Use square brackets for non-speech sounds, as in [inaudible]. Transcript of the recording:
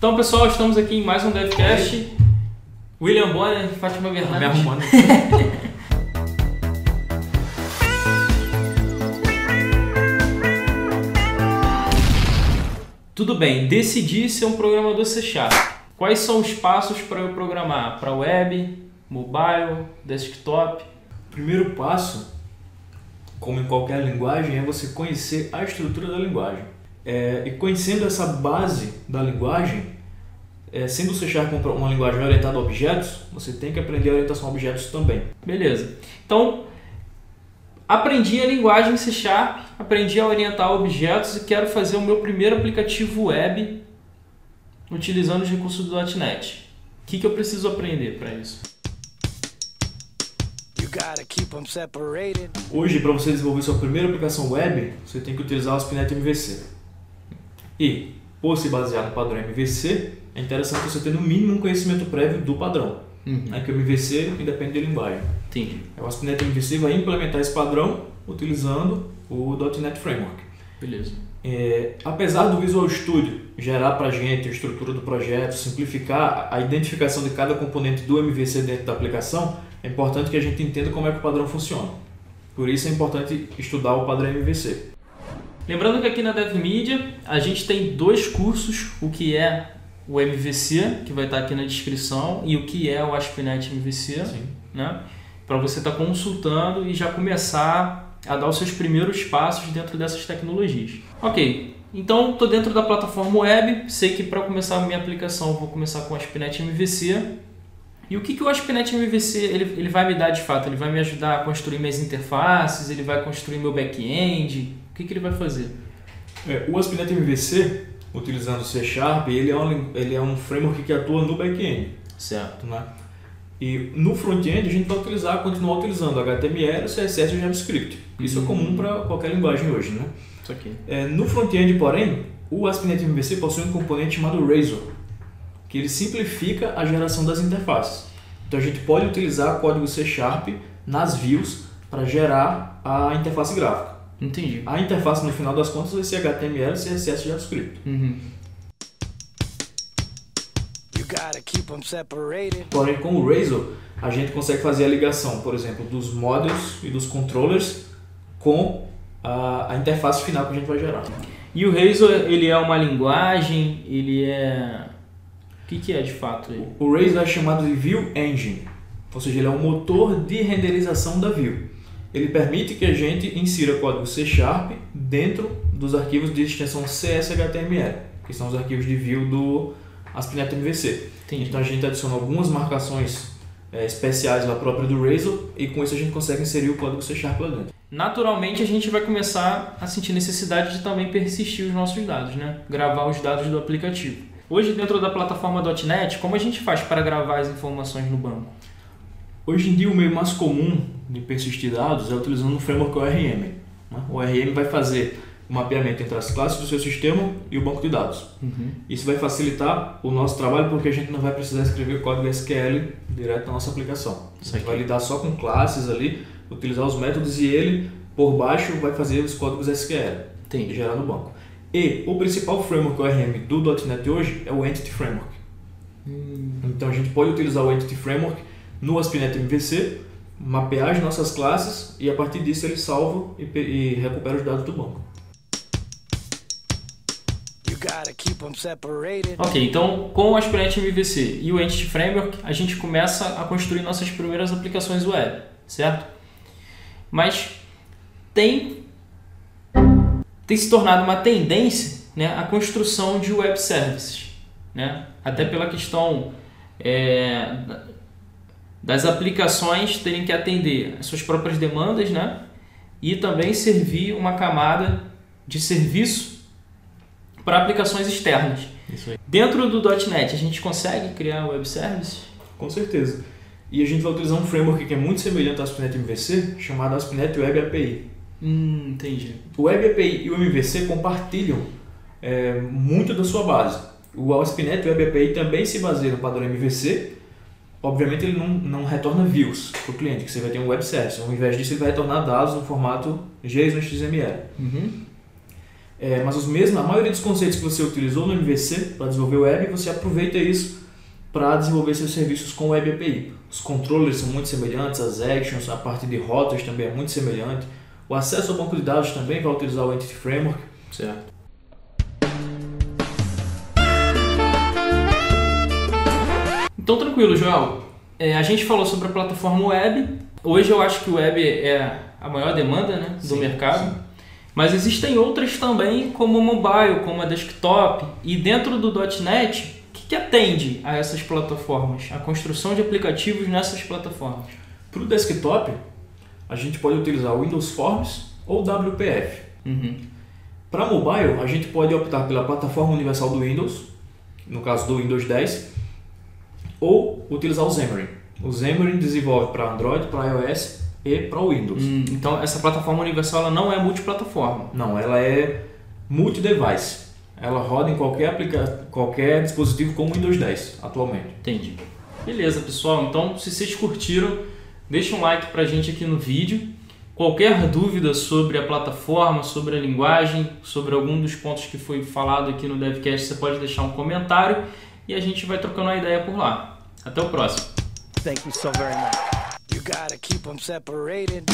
Então, pessoal, estamos aqui em mais um DevCast. William Bonner, Fátima Bernardes. Me arrumando. [laughs] Tudo bem, decidi ser um programador C Sharp. Quais são os passos para eu programar para web, mobile, desktop? O primeiro passo, como em qualquer linguagem, é você conhecer a estrutura da linguagem. É, e conhecendo essa base da linguagem, é, sendo o C Sharp uma linguagem orientada a objetos, você tem que aprender a orientação a objetos também. Beleza. Então, aprendi a linguagem C Sharp, aprendi a orientar objetos e quero fazer o meu primeiro aplicativo web utilizando os recursos do .NET. O que, que eu preciso aprender para isso? Hoje, para você desenvolver sua primeira aplicação web, você tem que utilizar o ASP.NET MVC. E, por se basear no padrão MVC, é interessante você ter no mínimo um conhecimento prévio do padrão. Uhum. É que o MVC independe de linguagem. Entendi. O ASP.NET MVC vai implementar esse padrão utilizando o .NET Framework. Beleza. É, apesar do Visual Studio gerar para a gente a estrutura do projeto, simplificar a identificação de cada componente do MVC dentro da aplicação, é importante que a gente entenda como é que o padrão funciona. Por isso é importante estudar o padrão MVC. Lembrando que aqui na DevMedia a gente tem dois cursos, o que é o MVC, que vai estar aqui na descrição, e o que é o ASP.NET MVC, Sim. né? para você estar tá consultando e já começar a dar os seus primeiros passos dentro dessas tecnologias. Ok, então estou dentro da plataforma web, sei que para começar a minha aplicação vou começar com o ASP.NET MVC. E o que, que o ASP.NET MVC ele, ele vai me dar de fato? Ele vai me ajudar a construir minhas interfaces, ele vai construir meu back-end, que, que ele vai fazer? É, o ASP.NET MVC utilizando C Sharp, ele é um, ele é um framework que atua no back-end. Certo. Né? E no front-end a gente vai utilizar, continuar utilizando HTML, CSS e JavaScript. Isso é uhum. comum para qualquer linguagem hoje, né? Isso aqui. É, no front-end, porém, o ASP.NET MVC possui um componente chamado Razor, que ele simplifica a geração das interfaces. Então a gente pode utilizar código C Sharp nas views para gerar a interface gráfica. Entendi. A interface no final das contas vai ser HTML, CSS e JavaScript. Uhum. Porém, com o Razor, a gente consegue fazer a ligação, por exemplo, dos modules e dos controllers com a, a interface final que a gente vai gerar. E o Razor, ele é uma linguagem, ele é... O que, que é de fato? O Razor é chamado de View Engine, ou seja, ele é um motor de renderização da view ele permite que a gente insira código C Sharp dentro dos arquivos de extensão CSHTML, que são os arquivos de view do ASP.NET MVC. Entendi. Então a gente adiciona algumas marcações é, especiais lá própria do Razor e com isso a gente consegue inserir o código C Sharp lá dentro. Naturalmente a gente vai começar a sentir necessidade de também persistir os nossos dados, né? gravar os dados do aplicativo. Hoje dentro da plataforma .NET, como a gente faz para gravar as informações no banco? Hoje em dia, o meio mais comum de persistir dados é utilizando o framework ORM. Né? O ORM vai fazer o mapeamento entre as classes do seu sistema e o banco de dados. Uhum. Isso vai facilitar o nosso trabalho porque a gente não vai precisar escrever código SQL direto na nossa aplicação. A gente vai lidar só com classes ali, utilizar os métodos e ele, por baixo, vai fazer os códigos SQL Entendi. e gerar no banco. E o principal framework ORM do .NET hoje é o Entity Framework. Hum. Então a gente pode utilizar o Entity Framework no ASP.NET MVC, mapear as nossas classes e a partir disso ele salva e, e recupera os dados do banco. Ok, então com o ASP.NET MVC e o Entity Framework a gente começa a construir nossas primeiras aplicações web, certo? Mas tem, tem se tornado uma tendência né, a construção de web services, né? até pela questão é, das aplicações terem que atender as suas próprias demandas, né? E também servir uma camada de serviço para aplicações externas. Dentro do .NET, a gente consegue criar web services? Com certeza. E a gente vai utilizar um framework que é muito semelhante ao ASP.NET MVC, chamado ASP.NET Web API. Hum, entendi. O Web API e o MVC compartilham é, muito da sua base. O ASP.NET Web API também se baseia no padrão MVC, obviamente ele não, não retorna views para o cliente, que você vai ter um web service. Ao invés disso, ele vai retornar dados no formato JSON XML. Uhum. É, mas os mesmos, a maioria dos conceitos que você utilizou no MVC para desenvolver o web, você aproveita isso para desenvolver seus serviços com Web API. Os controllers são muito semelhantes, as actions, a parte de rotas também é muito semelhante. O acesso ao banco de dados também vai utilizar o Entity Framework. Certo. Então tranquilo, Joel. É, a gente falou sobre a plataforma web. Hoje eu acho que o web é a maior demanda né, do sim, mercado. Sim. Mas existem outras também, como o mobile, como a desktop. E dentro do .NET, o que, que atende a essas plataformas? A construção de aplicativos nessas plataformas? Para o desktop, a gente pode utilizar o Windows Forms ou WPF. Uhum. Para mobile, a gente pode optar pela plataforma universal do Windows, no caso do Windows 10, ou utilizar o Xamarin. O Xamarin desenvolve para Android, para iOS e para Windows. Hum, então essa plataforma universal ela não é multiplataforma? Não, ela é multi-device. Ela roda em qualquer, aplica qualquer dispositivo com Windows 10 atualmente. Entendi. Beleza, pessoal. Então, se vocês curtiram, deixa um like para a gente aqui no vídeo. Qualquer dúvida sobre a plataforma, sobre a linguagem, sobre algum dos pontos que foi falado aqui no DevCast, você pode deixar um comentário e a gente vai trocando uma ideia por lá. Até o próximo. Thank you so very much. You gotta keep them separated.